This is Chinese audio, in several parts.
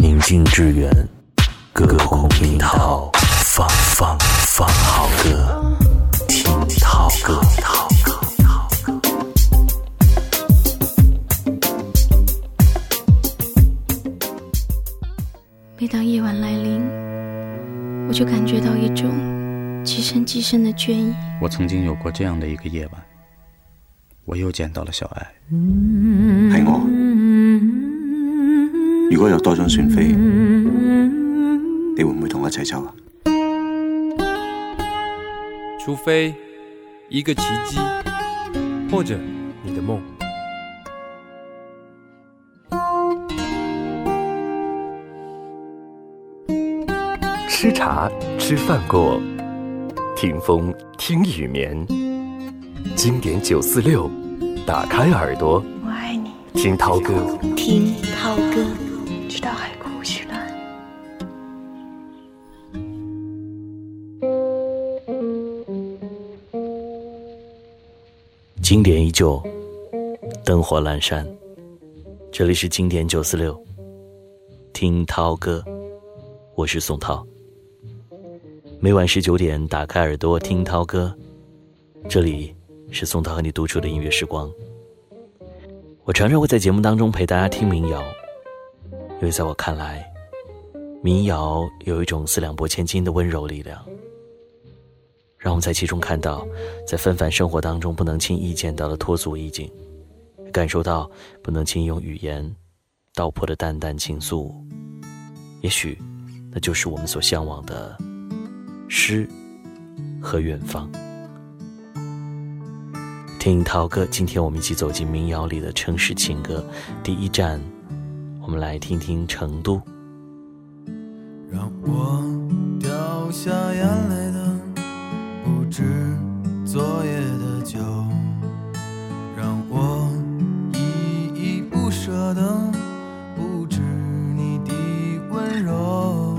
宁静致远，隔空听涛，放放放好歌，听涛歌。每当夜晚来临，我就感觉到一种极深极深的倦意。我曾经有过这样的一个夜晚，我又见到了小爱。係我。如果有多張船飛，你會唔會同我一齊走啊？除非一個奇蹟，或者你的夢。吃茶吃饭过，听风听雨眠。经典九四六，打开耳朵，我爱你，听涛歌。听涛歌，旧，灯火阑珊。这里是经典九四六，听涛歌，我是宋涛。每晚十九点，打开耳朵听涛歌，这里是宋涛和你独处的音乐时光。我常常会在节目当中陪大家听民谣，因为在我看来，民谣有一种四两拨千斤的温柔力量，让我们在其中看到，在纷繁生活当中不能轻易见到的脱俗意境，感受到不能轻易用语言道破的淡淡情愫。也许，那就是我们所向往的诗和远方。听涛哥，今天我们一起走进民谣里的城市情歌。第一站，我们来听听成都。让我掉下眼泪的不止昨夜的酒，让我依依不舍的不止你的温柔。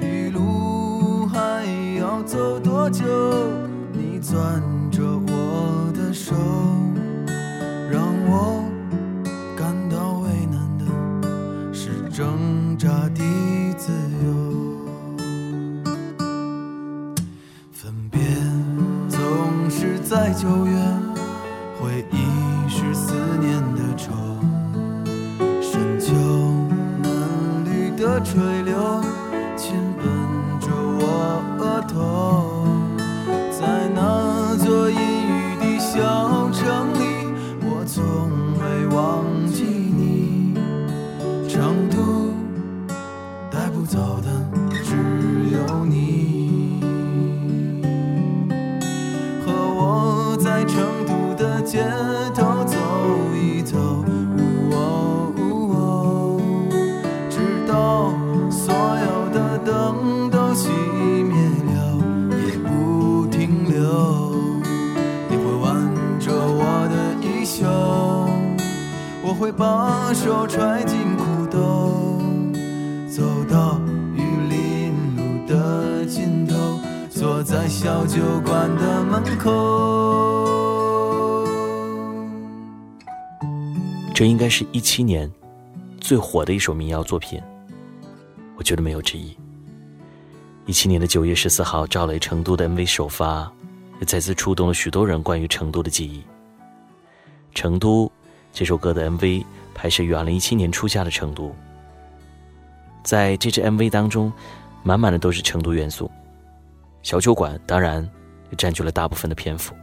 一路还要走多久？你攥着我的手，让我在九月，回忆七年最火的一首民谣作品，我觉得没有之一。一七年的九月十四号，赵雷成都的 MV 首发，也再次触动了许多人关于成都的记忆。成都这首歌的 MV 拍摄于二零一七年初夏的成都，在这支 MV 当中，满满的都是成都元素。小酒馆当然也占据了大部分的篇幅，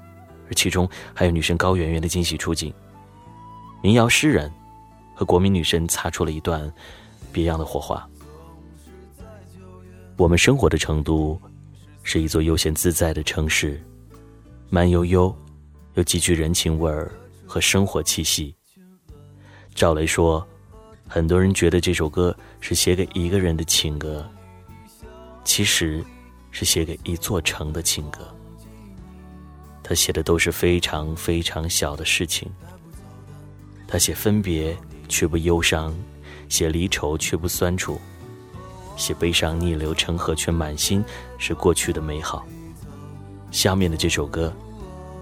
而其中还有女神高圆圆的惊喜出镜。民谣诗人和国民女神擦出了一段别样的火花。我们生活的成都，是一座悠闲自在的城市，慢悠悠，又极具人情味儿和生活气息。赵雷说，很多人觉得这首歌是写给一个人的情歌，其实是写给一座城的情歌。他写的都是非常非常小的事情。他写分别却不忧伤，写离愁却不酸楚，写悲伤逆流成河却满心是过去的美好。下面的这首歌，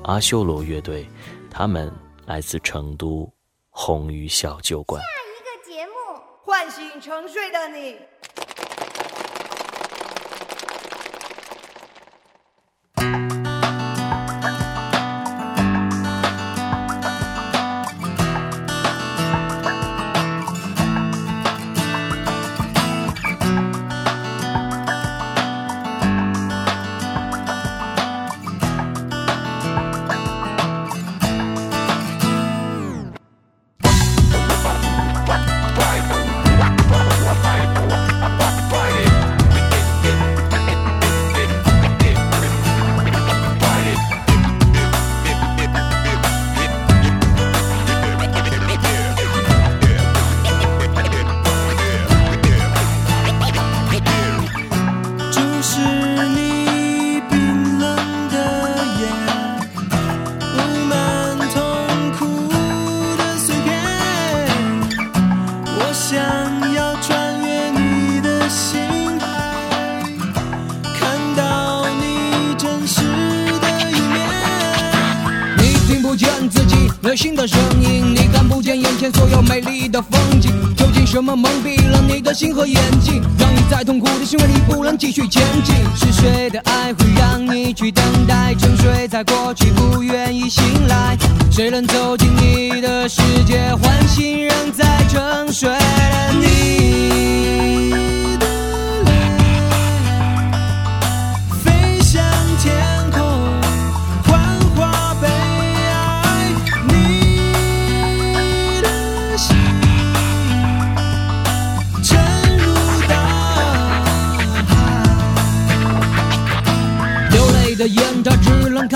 阿修罗乐队，他们来自成都红鱼小酒馆。下一个节目唤醒沉睡的你。前所有美丽的风景。究竟什么蒙蔽了你的心和眼睛，让你在痛苦的深渊里不能继续前进？是谁的爱会让你去等待，沉睡在过去，不愿意醒来？谁能走进你的世界，唤醒仍在沉睡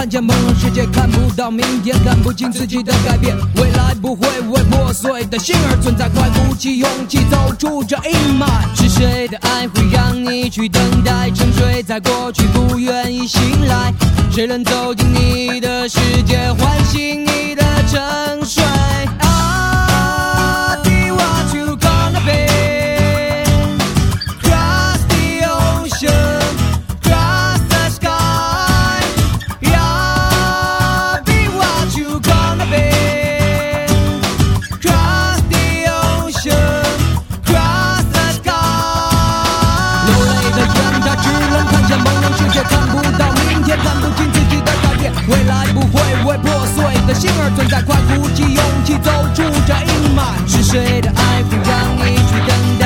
看见朦胧世界，看不到明天，看不清自己的改变。未来不会为破碎的心而存在，快鼓起勇气走出这阴霾。是谁的爱会让你去等待，沉睡在过去，不愿意醒来？谁能走进你的世界，唤醒你的沉睡我，看不到明天，看不清自己的改变。未来不会为破碎的心而存在，快鼓起勇气走出这阴霾。是谁的爱会让你去等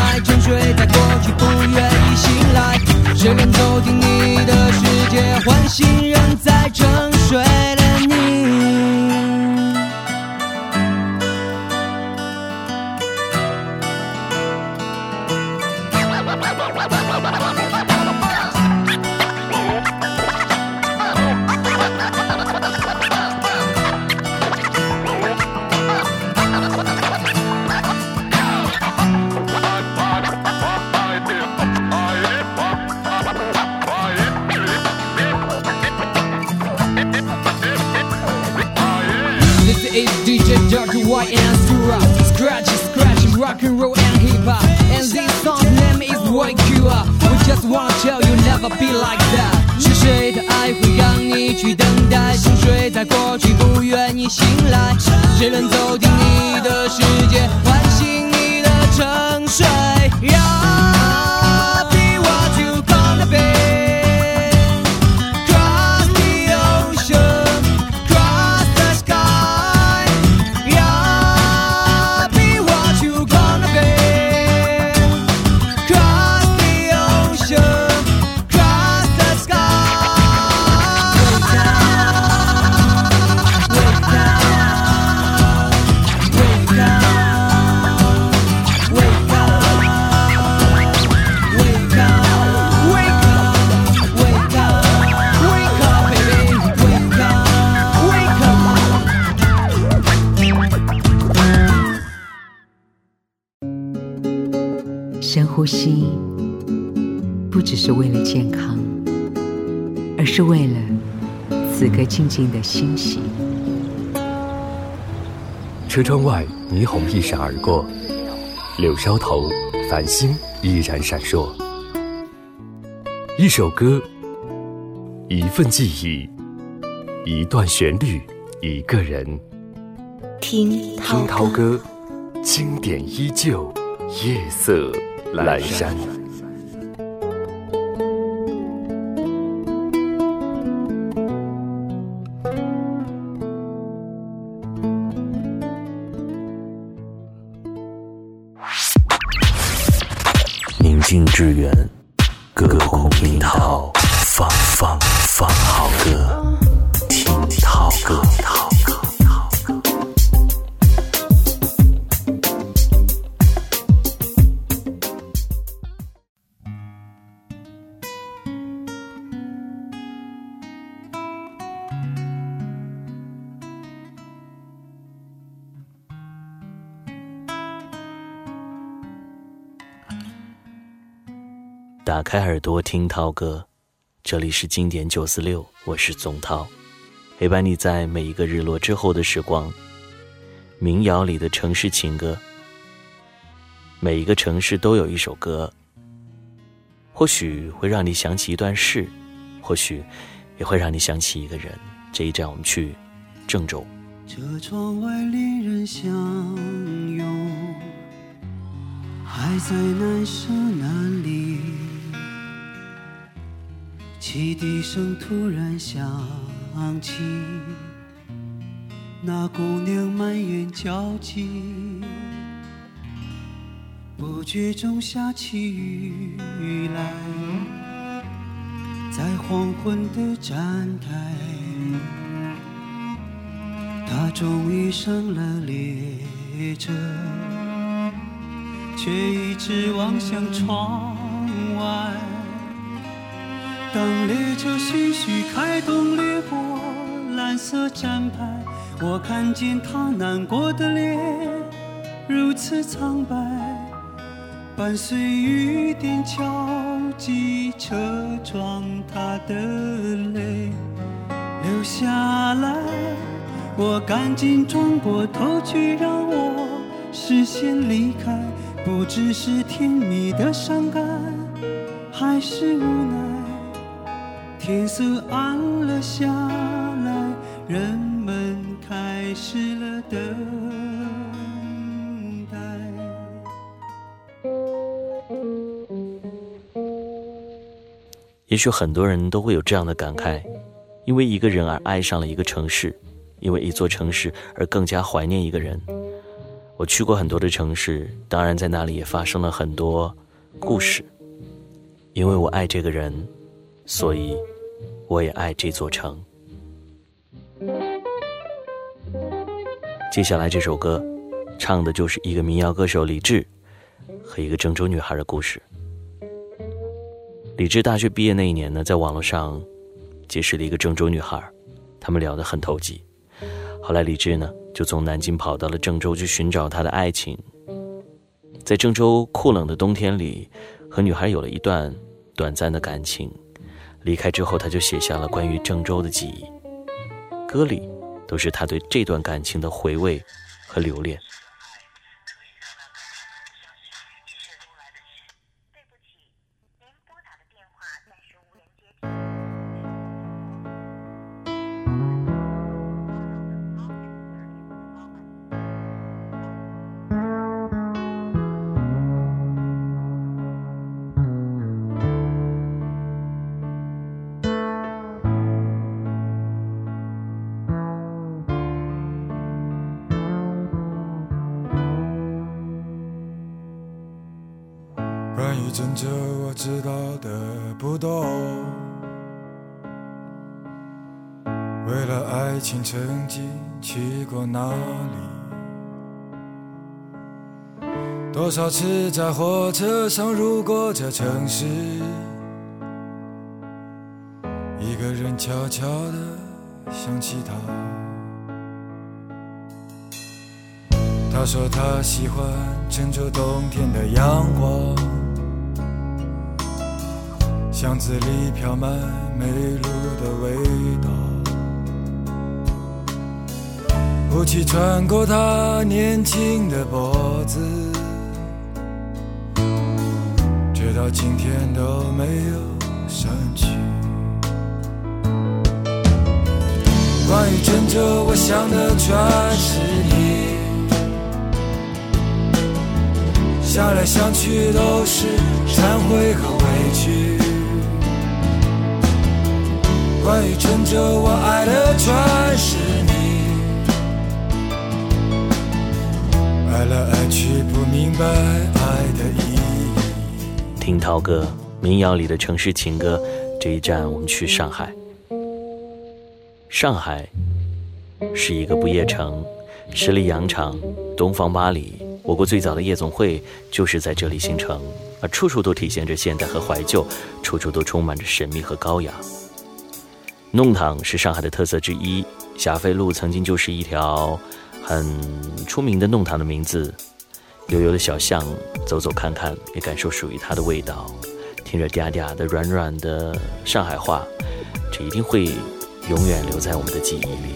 静静的欣喜。车窗外，霓虹一闪而过，柳梢头，繁星依然闪烁。一首歌，一份记忆，一段旋律，一个人。听听涛歌，经典依旧，夜色阑珊。打开耳朵听涛歌，这里是经典九四六，我是宗涛，陪伴你在每一个日落之后的时光。民谣里的城市情歌，每一个城市都有一首歌，或许会让你想起一段事，或许也会让你想起一个人。这一站我们去郑州。这窗外恋人相拥，还在难舍难离。汽笛声突然响起，那姑娘满眼焦急，不觉中下起雨来，在黄昏的站台，她终于上了列车，却一直望向窗。当列车徐徐开动，掠过蓝色站牌，我看见他难过的脸如此苍白，伴随雨点敲击车窗，他的泪流下来，我赶紧转过头去，让我视线离开，不知是甜蜜的伤感，还是无奈。天色暗了下来，人们开始了等待。也许很多人都会有这样的感慨：因为一个人而爱上了一个城市，因为一座城市而更加怀念一个人。我去过很多的城市，当然在那里也发生了很多故事。因为我爱这个人，所以我也爱这座城。接下来这首歌，唱的就是一个民谣歌手李志和一个郑州女孩的故事。李志大学毕业那一年呢，在网络上结识了一个郑州女孩，他们聊得很投机。后来李志呢，就从南京跑到了郑州去寻找他的爱情。在郑州酷冷的冬天里，和女孩有了一段短暂的感情。离开之后，他就写下了关于郑州的记忆，歌里都是他对这段感情的回味和留恋。多少次在火车上路过这城市，一个人悄悄地想起他。他说他喜欢郑州冬天的阳光。巷子里飘满煤炉的味道，雾气穿过他年轻的脖子，到今天都没有散去。关于郑州，我想的全是你。想来想去都是忏悔和委屈。关于撑着我爱的全是你，爱来爱去不明白爱的意。听涛哥民谣里的城市情歌，这一站我们去上海。上海是一个不夜城，十里洋场、东方巴黎，我国最早的夜总会就是在这里形成，而处处都体现着现代和怀旧，处处都充满着神秘和高雅。弄堂是上海的特色之一，霞飞路曾经就是一条很出名的弄堂的名字。悠悠的小巷，走走看看，也感受属于它的味道。听着嗲嗲的、软软的上海话，这一定会永远留在我们的记忆里。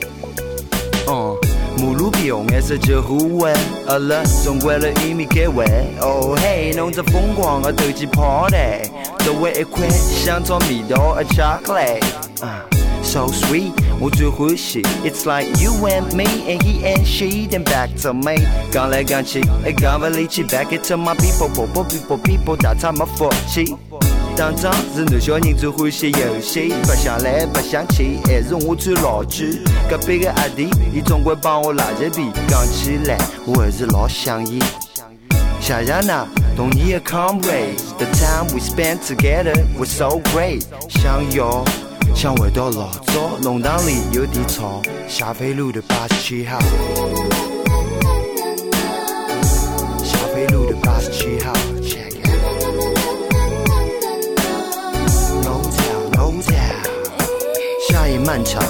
嗯，马路边红颜色救护湾，阿拉总归了一米开外。哦嘿，弄着疯狂的斗鸡 party，周围一块香草味道的巧克力。So sweet，我最欢喜。It's like you and me and he and she then back to me。讲来讲去，讲不离去，back it to my people people people people，大他妈福气。当仗是男小人最欢喜游戏，白相来白相去，还是我最老句。隔壁个阿弟，伊总归帮我拉着皮。讲起来，我还是老想伊。想想那童年的 comrade。The time we spent together was so great。想要。想回到老早，弄堂里有点吵，霞飞路的八十七号。霞飞路的八十七号。No doubt, no doubt。夏夜漫长，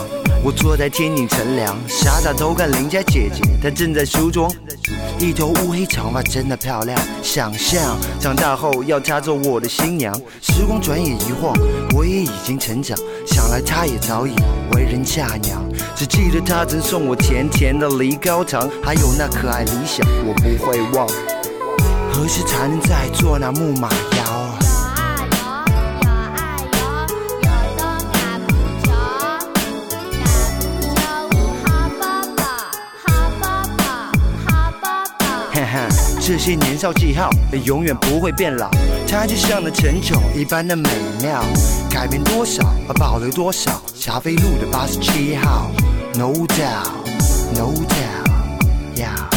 我坐在天井乘凉，傻傻偷看邻家姐姐，她正在梳妆。一头乌黑长发真的漂亮，想象长大后要她做我的新娘。时光转眼一晃，我也已经成长，想来她也早已为人嫁娘。只记得她曾送我甜甜的梨膏糖，还有那可爱理想，我不会忘。何时才能再做那木马这些年少记号也永远不会变老，它就像那陈酒一般的美妙。改变多少，保留多少。霞飞路的八十七号，No doubt，No doubt，Yeah。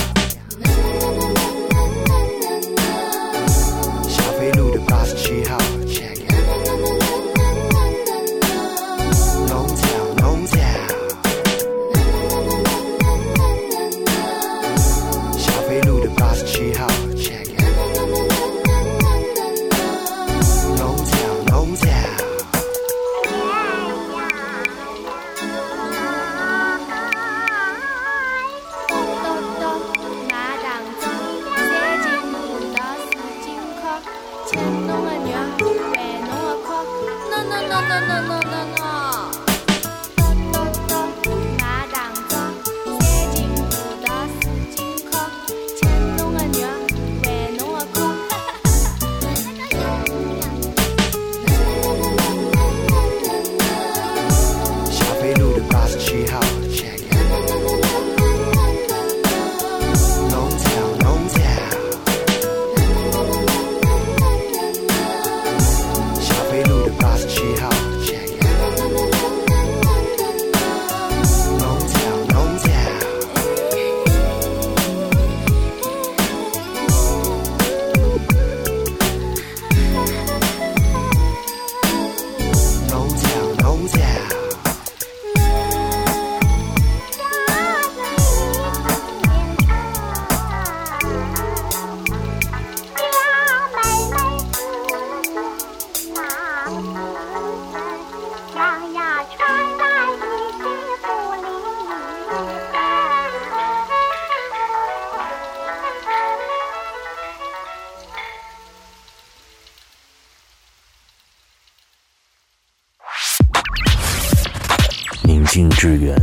静致远，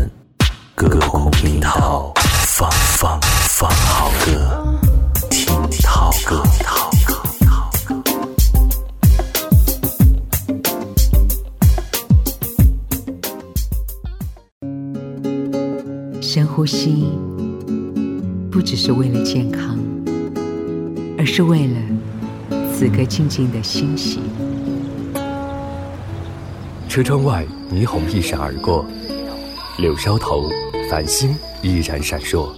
歌红听涛，放放放好歌，听涛歌。深呼吸，不只是为了健康，而而是为了此刻静静的欣喜。车窗外，霓虹一闪而过，柳梢头，繁星依然闪烁。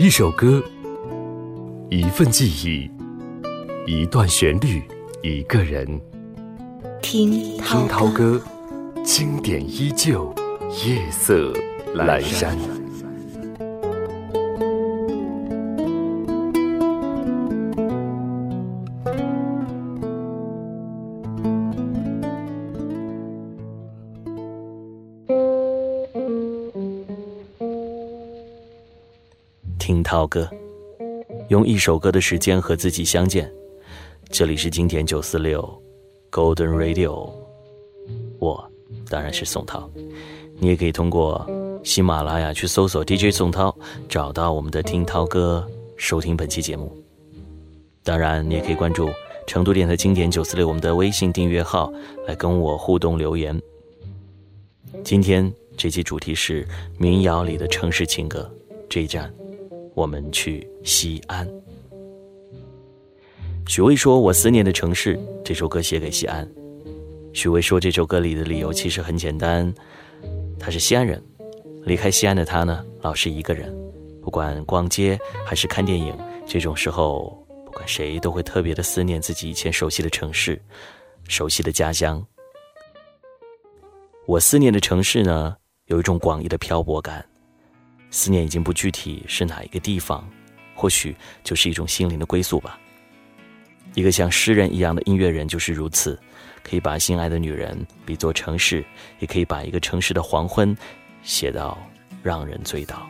一首歌，一份记忆，一段旋律，一个人。听涛歌，经典依旧，夜色阑珊。歌，用一首歌的时间和自己相见。这里是经典九四六，Golden Radio。我当然是宋涛，你也可以通过喜马拉雅去搜索 DJ 宋涛，找到我们的听涛歌，收听本期节目。当然，你也可以关注成都电台经典九四六我们的微信订阅号，来跟我互动留言。今天这期主题是民谣里的城市情歌，这一站。我们去西安。许巍说：“我思念的城市。”这首歌写给西安。许巍说：“这首歌里的理由其实很简单，他是西安人。离开西安的他呢，老是一个人。不管逛街还是看电影，这种时候，不管谁都会特别的思念自己以前熟悉的城市，熟悉的家乡。我思念的城市呢，有一种广义的漂泊感。”思念已经不具体是哪一个地方，或许就是一种心灵的归宿吧。一个像诗人一样的音乐人就是如此，可以把心爱的女人比作城市，也可以把一个城市的黄昏写到让人醉倒。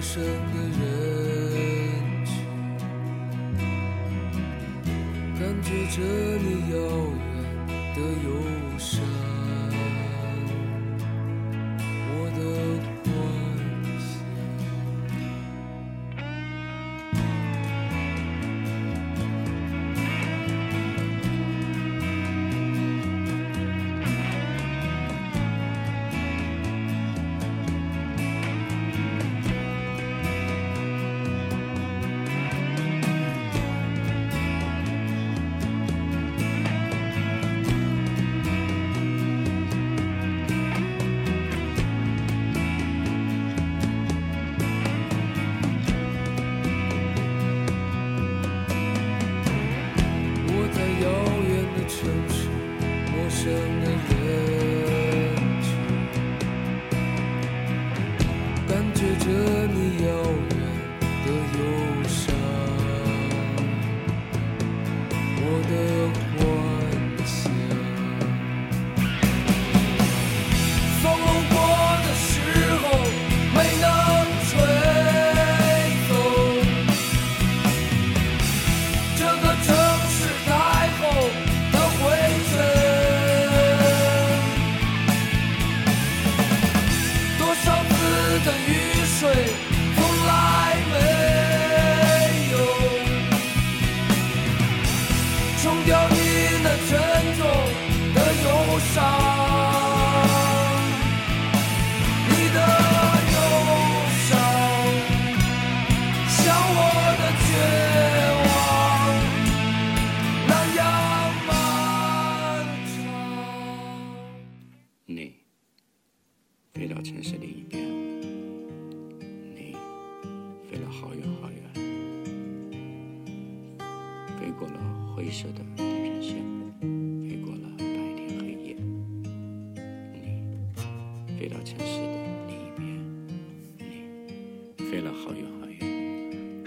陌生的人群感觉着你遥远的忧伤。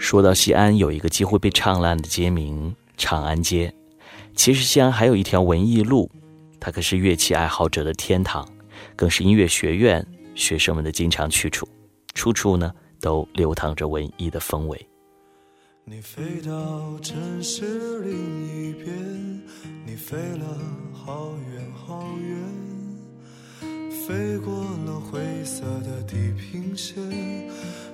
说到西安，有一个几乎被唱烂的街名——长安街。其实西安还有一条文艺路，它可是乐器爱好者的天堂，更是音乐学院学生们的经常去处。处处呢都流淌着文艺的风味。你飞到城市另一边，你飞了好远好远，飞过了灰色的地平线，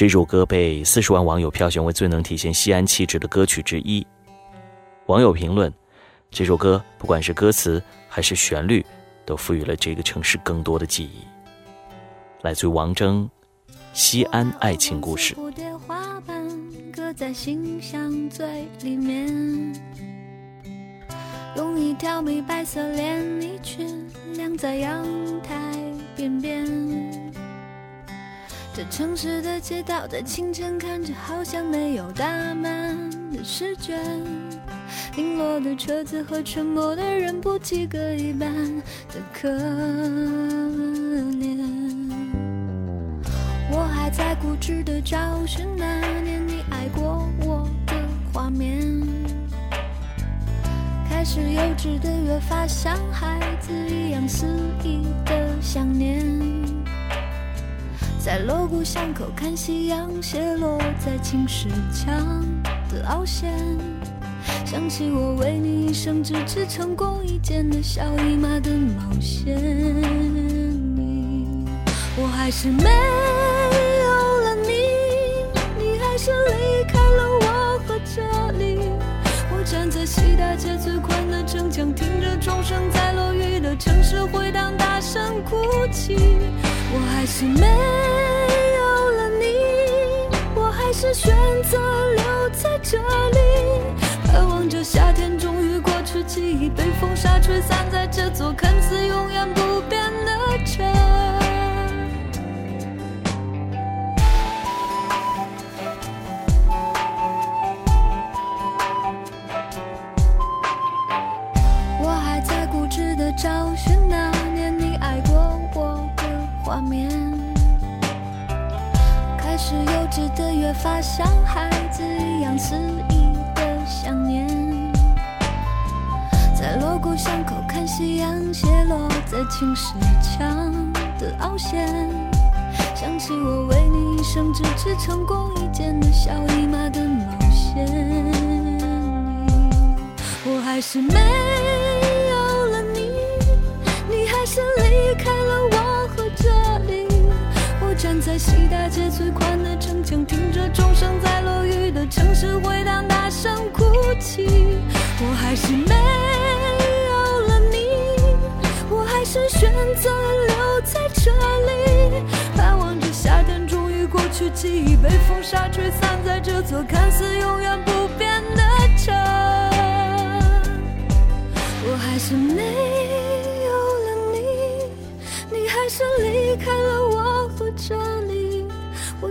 这首歌被四十万网友票选为最能体现西安气质的歌曲之一。网友评论：这首歌不管是歌词还是旋律，都赋予了这个城市更多的记忆。来自于王铮，《西安爱情故事》。蝴蝶花瓣搁在心香最里面，用一条米白色连衣裙晾在阳台边边。这城市的街道在清晨看着好像没有打满的试卷，零落的车子和沉默的人不及格一般的可怜。我还在固执的找寻那年你爱过我的画面，开始幼稚的越发像孩子一样肆意的想念。在锣鼓巷口看夕阳斜落在青石墙的凹陷，想起我为你一生只织成功一件的小姨妈的冒险。我还是没有了你，你还是离开了我和这里。我站在西大街最宽的城墙，听着钟声在落雨的城市回荡，大声哭泣。我还是没有了你，我还是选择留在这里，盼望着夏天终于过去，记忆被风沙吹散在这座看似永远不变的城。画面，开始幼稚的越发像孩子一样肆意的想念，在锣鼓巷口看夕阳斜落在青石墙的凹陷，想起我为你一生只织成功一件的小姨妈的冒险。我还是没西大街最宽的城墙，听着钟声在落雨的城市回荡，大声哭泣。我还是没有了你，我还是选择留在这里，盼望着夏天终于过去，记忆被风沙吹散在这座看似永远不变的城。我还是没有了你，你还是离开了我和这。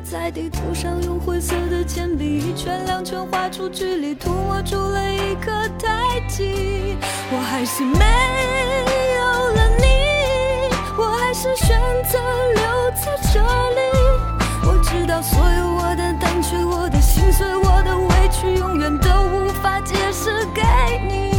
在地图上用灰色的铅笔一圈两圈画出距离，涂抹出了一颗胎记。我还是没有了你，我还是选择留在这里。我知道所有我的胆怯，我的心碎，我的委屈，永远都无法解释给你。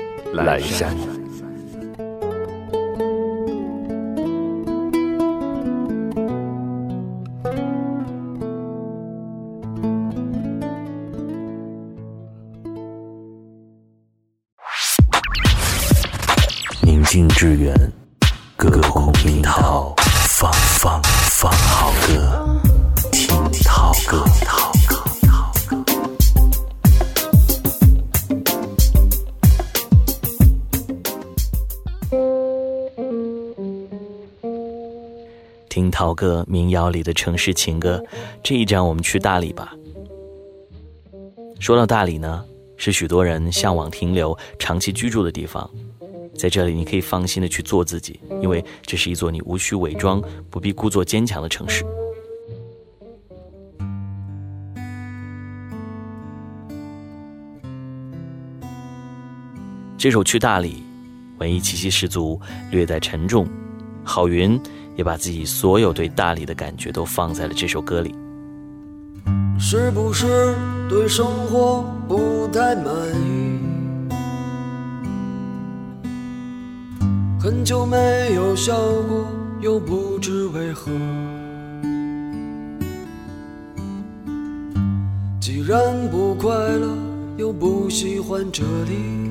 阑珊。听涛哥民谣里的城市情歌，这一站我们去大理吧。说到大理呢，是许多人向往停留、长期居住的地方。在这里，你可以放心的去做自己，因为这是一座你无需伪装、不必故作坚强的城市。这首《去大理》，文艺气息十足，略带沉重。郝云也把自己所有对大理的感觉都放在了这首歌里。是不是对生活不太满意？很久没有笑过，又不知为何。既然不快乐，又不喜欢这里。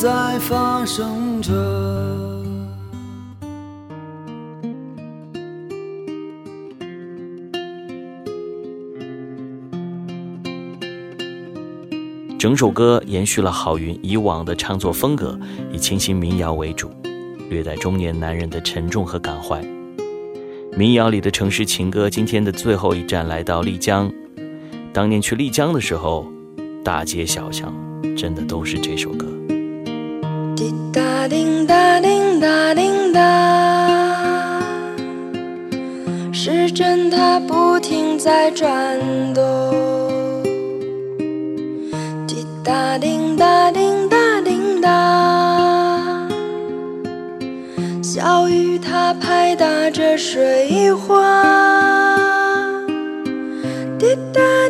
在发生着。整首歌延续了郝云以往的唱作风格，以清新民谣为主，略带中年男人的沉重和感怀。民谣里的城市情歌，今天的最后一站来到丽江。当年去丽江的时候，大街小巷。真的都是这首歌。滴答叮答叮答叮答，时针它不停在转动。滴答叮答叮答叮答，小雨它拍打着水花。滴答叮答。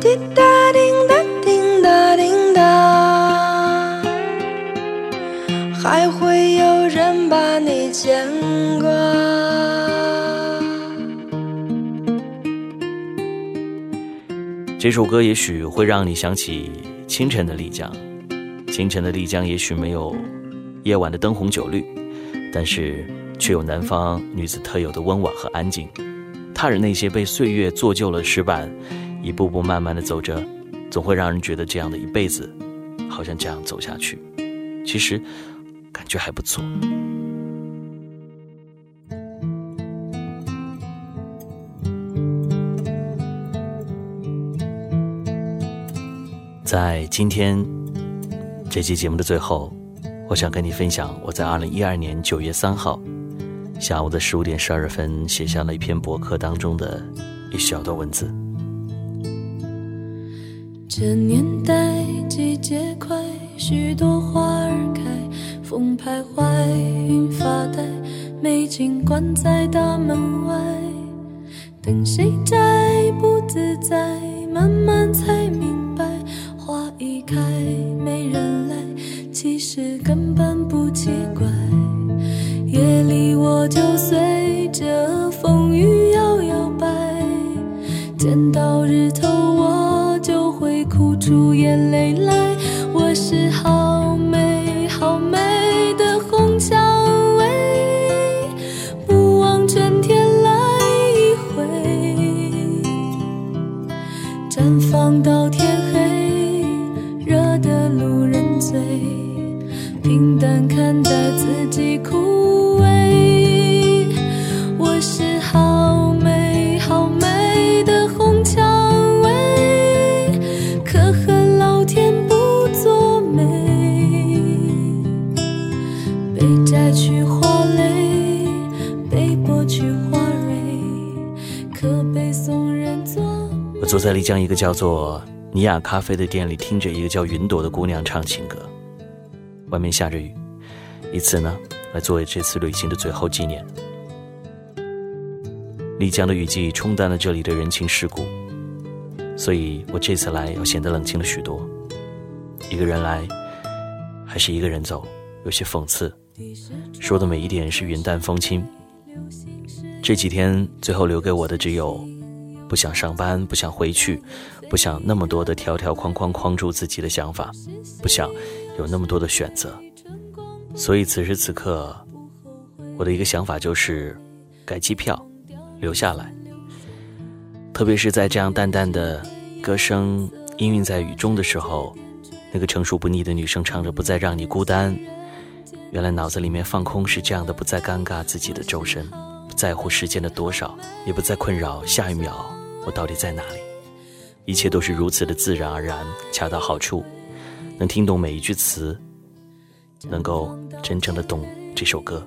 滴答滴答。还会有人把你牵挂。这首歌也许会让你想起清晨的丽江，清晨的丽江也许没有夜晚的灯红酒绿，但是却有南方女子特有的温婉和安静。踏着那些被岁月做旧了石板，一步步慢慢的走着，总会让人觉得这样的一辈子，好像这样走下去。其实。感觉还不错。在今天这期节目的最后，我想跟你分享我在二零一二年九月三号下午的十五点十二分写下了一篇博客当中的一小段文字。这年代季节快，许多花儿开。风徘徊，云发呆，美景关在大门外，等谁摘不自在，慢慢才明白，花一开没人来，其实根本丽江一个叫做尼亚咖啡的店里，听着一个叫云朵的姑娘唱情歌。外面下着雨，以此呢来作为这次旅行的最后纪念。丽江的雨季冲淡了这里的人情世故，所以我这次来要显得冷清了许多。一个人来，还是一个人走，有些讽刺。说的每一点是云淡风轻。这几天最后留给我的只有不想上班，不想回去，不想那么多的条条框框框住自己的想法，不想有那么多的选择。所以此时此刻，我的一个想法就是改机票，留下来。特别是在这样淡淡的歌声氤氲在雨中的时候，那个成熟不腻的女生唱着“不再让你孤单”。原来脑子里面放空是这样的，不再尴尬自己的周身，不在乎时间的多少，也不再困扰下一秒我到底在哪里，一切都是如此的自然而然，恰到好处，能听懂每一句词，能够真正的懂这首歌。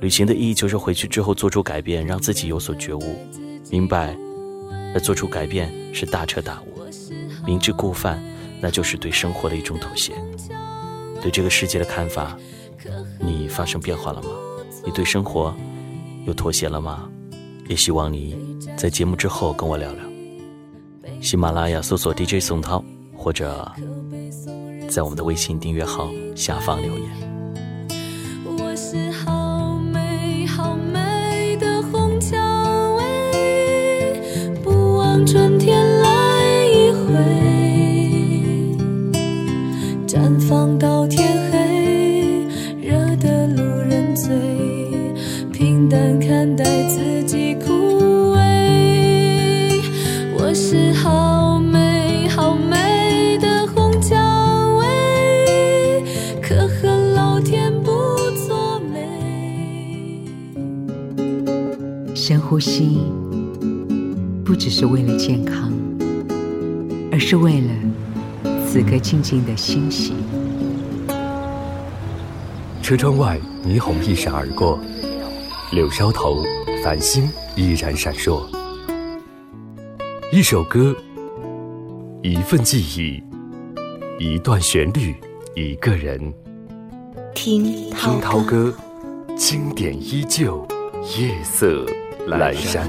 旅行的意义就是回去之后做出改变，让自己有所觉悟，明白，而做出改变是大彻大悟，明知故犯，那就是对生活的一种妥协。对这个世界的看法，你发生变化了吗？你对生活有妥协了吗？也希望你在节目之后跟我聊聊。喜马拉雅搜索 DJ 宋涛。或者在我们的微信订阅号下方留言。静静的欣喜。车窗外，霓虹一闪而过，柳梢头，繁星依然闪烁。一首歌，一份记忆，一段旋律，一个人。听听涛歌，经典依旧，夜色阑珊。